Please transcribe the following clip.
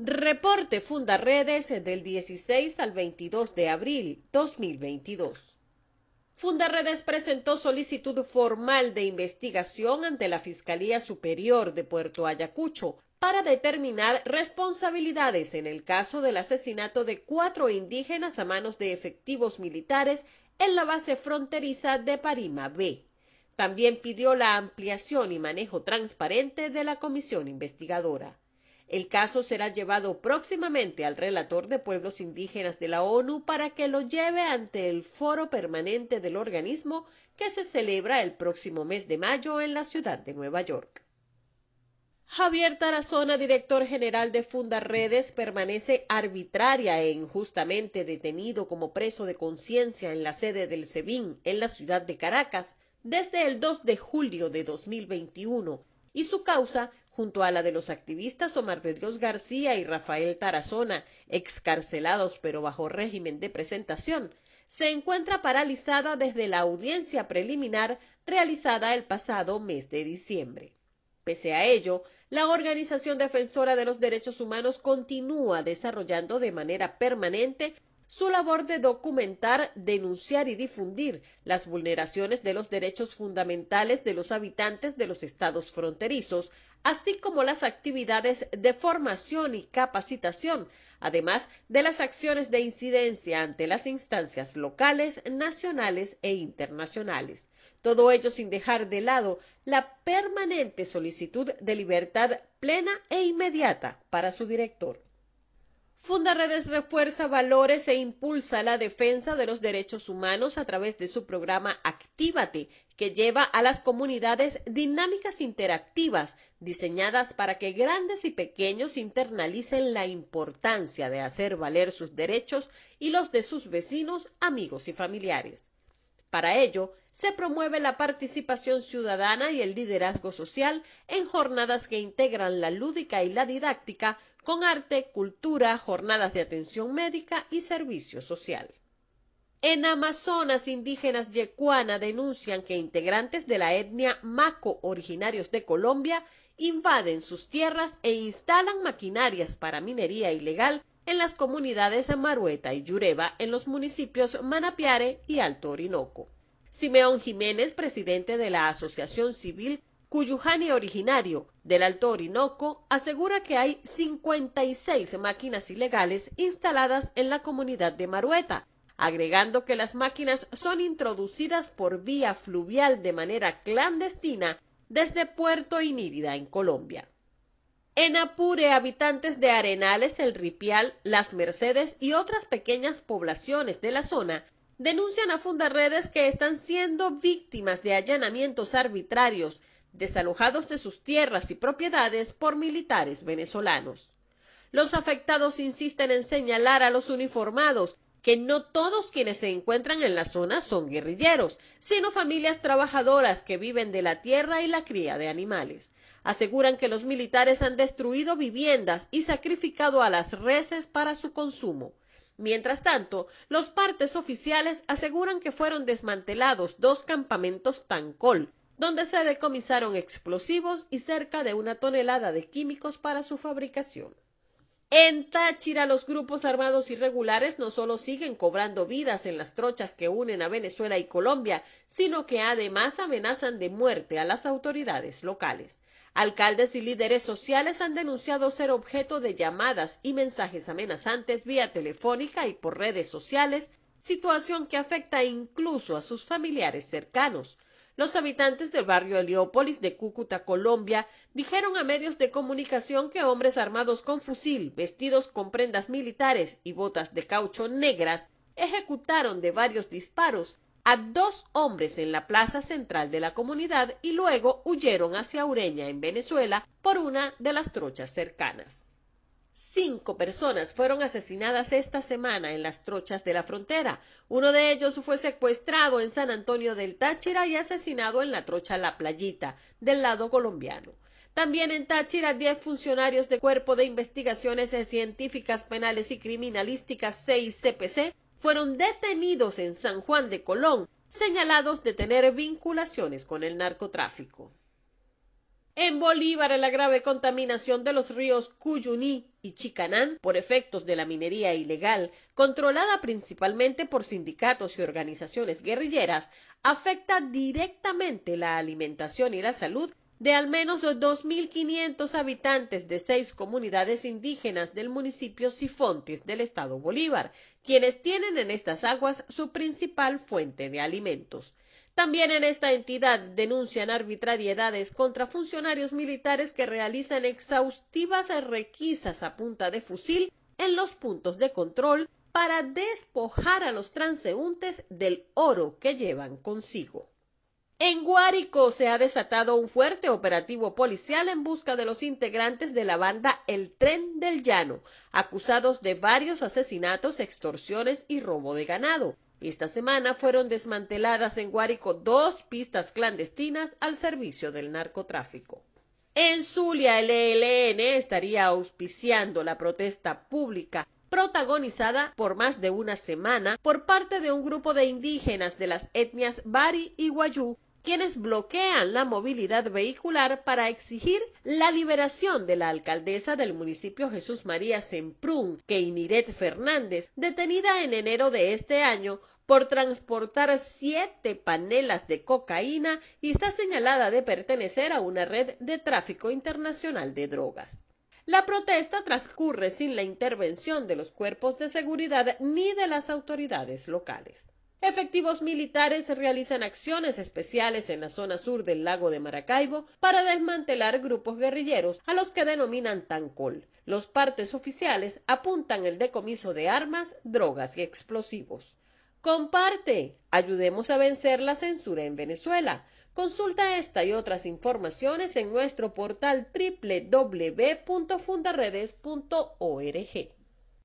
Reporte Fundaredes del 16 al 22 de abril 2022. Fundaredes presentó solicitud formal de investigación ante la Fiscalía Superior de Puerto Ayacucho para determinar responsabilidades en el caso del asesinato de cuatro indígenas a manos de efectivos militares en la base fronteriza de Parima B. También pidió la ampliación y manejo transparente de la comisión investigadora. El caso será llevado próximamente al relator de pueblos indígenas de la ONU para que lo lleve ante el foro permanente del organismo que se celebra el próximo mes de mayo en la ciudad de Nueva York. Javier Tarazona, director general de Fundaredes, permanece arbitraria e injustamente detenido como preso de conciencia en la sede del SEBIN en la ciudad de Caracas desde el 2 de julio de 2021 y su causa junto a la de los activistas Omar de Dios García y Rafael Tarazona, excarcelados pero bajo régimen de presentación, se encuentra paralizada desde la audiencia preliminar realizada el pasado mes de diciembre. Pese a ello, la Organización Defensora de los Derechos Humanos continúa desarrollando de manera permanente su labor de documentar, denunciar y difundir las vulneraciones de los derechos fundamentales de los habitantes de los estados fronterizos, así como las actividades de formación y capacitación, además de las acciones de incidencia ante las instancias locales, nacionales e internacionales. Todo ello sin dejar de lado la permanente solicitud de libertad plena e inmediata para su director. Fundaredes refuerza valores e impulsa la defensa de los derechos humanos a través de su programa Actívate, que lleva a las comunidades dinámicas interactivas diseñadas para que grandes y pequeños internalicen la importancia de hacer valer sus derechos y los de sus vecinos, amigos y familiares. Para ello, se promueve la participación ciudadana y el liderazgo social en jornadas que integran la lúdica y la didáctica con arte, cultura, jornadas de atención médica y servicio social. En Amazonas, indígenas yecuana denuncian que integrantes de la etnia Maco originarios de Colombia invaden sus tierras e instalan maquinarias para minería ilegal en las comunidades Marueta y Yureba en los municipios Manapiare y Alto Orinoco. Simeón Jiménez, presidente de la Asociación Civil Cuyujani originario del Alto Orinoco, asegura que hay 56 máquinas ilegales instaladas en la comunidad de Marueta, agregando que las máquinas son introducidas por vía fluvial de manera clandestina desde Puerto Inírida en Colombia. En Apure, habitantes de Arenales, El Ripial, Las Mercedes y otras pequeñas poblaciones de la zona denuncian a Fundaredes que están siendo víctimas de allanamientos arbitrarios, desalojados de sus tierras y propiedades por militares venezolanos. Los afectados insisten en señalar a los uniformados que no todos quienes se encuentran en la zona son guerrilleros, sino familias trabajadoras que viven de la tierra y la cría de animales. Aseguran que los militares han destruido viviendas y sacrificado a las reses para su consumo. Mientras tanto, los partes oficiales aseguran que fueron desmantelados dos campamentos Tancol, donde se decomisaron explosivos y cerca de una tonelada de químicos para su fabricación. En Táchira, los grupos armados irregulares no solo siguen cobrando vidas en las trochas que unen a Venezuela y Colombia, sino que además amenazan de muerte a las autoridades locales. Alcaldes y líderes sociales han denunciado ser objeto de llamadas y mensajes amenazantes vía telefónica y por redes sociales, situación que afecta incluso a sus familiares cercanos. Los habitantes del barrio Heliópolis de Cúcuta, Colombia, dijeron a medios de comunicación que hombres armados con fusil, vestidos con prendas militares y botas de caucho negras, ejecutaron de varios disparos a dos hombres en la plaza central de la comunidad y luego huyeron hacia Ureña, en Venezuela, por una de las trochas cercanas. Cinco personas fueron asesinadas esta semana en las trochas de la frontera. Uno de ellos fue secuestrado en San Antonio del Táchira y asesinado en la trocha La Playita, del lado colombiano. También en Táchira, diez funcionarios del Cuerpo de Investigaciones Científicas Penales y Criminalísticas CICPC fueron detenidos en San Juan de Colón, señalados de tener vinculaciones con el narcotráfico. En Bolívar, la grave contaminación de los ríos Cuyuní y Chicanán por efectos de la minería ilegal, controlada principalmente por sindicatos y organizaciones guerrilleras, afecta directamente la alimentación y la salud de al menos 2.500 habitantes de seis comunidades indígenas del municipio Sifontes del estado Bolívar, quienes tienen en estas aguas su principal fuente de alimentos. También en esta entidad denuncian arbitrariedades contra funcionarios militares que realizan exhaustivas requisas a punta de fusil en los puntos de control para despojar a los transeúntes del oro que llevan consigo. En Guárico se ha desatado un fuerte operativo policial en busca de los integrantes de la banda El Tren del Llano, acusados de varios asesinatos, extorsiones y robo de ganado. Esta semana fueron desmanteladas en Guárico dos pistas clandestinas al servicio del narcotráfico. En Zulia, el ELN estaría auspiciando la protesta pública protagonizada por más de una semana por parte de un grupo de indígenas de las etnias Bari y Guayú quienes bloquean la movilidad vehicular para exigir la liberación de la alcaldesa del municipio Jesús María Semprún, Keiniret Fernández, detenida en enero de este año por transportar siete panelas de cocaína y está señalada de pertenecer a una red de tráfico internacional de drogas. La protesta transcurre sin la intervención de los cuerpos de seguridad ni de las autoridades locales. Efectivos militares realizan acciones especiales en la zona sur del lago de Maracaibo para desmantelar grupos guerrilleros a los que denominan Tancol. Los partes oficiales apuntan el decomiso de armas, drogas y explosivos. Comparte, ayudemos a vencer la censura en Venezuela. Consulta esta y otras informaciones en nuestro portal www.fundaredes.org.